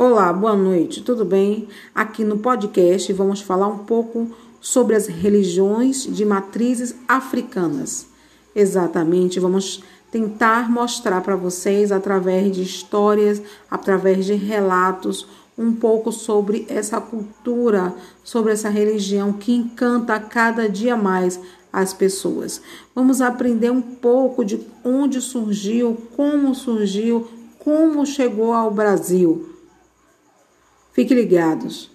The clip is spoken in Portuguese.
Olá, boa noite, tudo bem? Aqui no podcast vamos falar um pouco sobre as religiões de matrizes africanas. Exatamente, vamos tentar mostrar para vocês através de histórias, através de relatos, um pouco sobre essa cultura, sobre essa religião que encanta cada dia mais as pessoas. Vamos aprender um pouco de onde surgiu, como surgiu, como chegou ao Brasil. Fiquem ligados.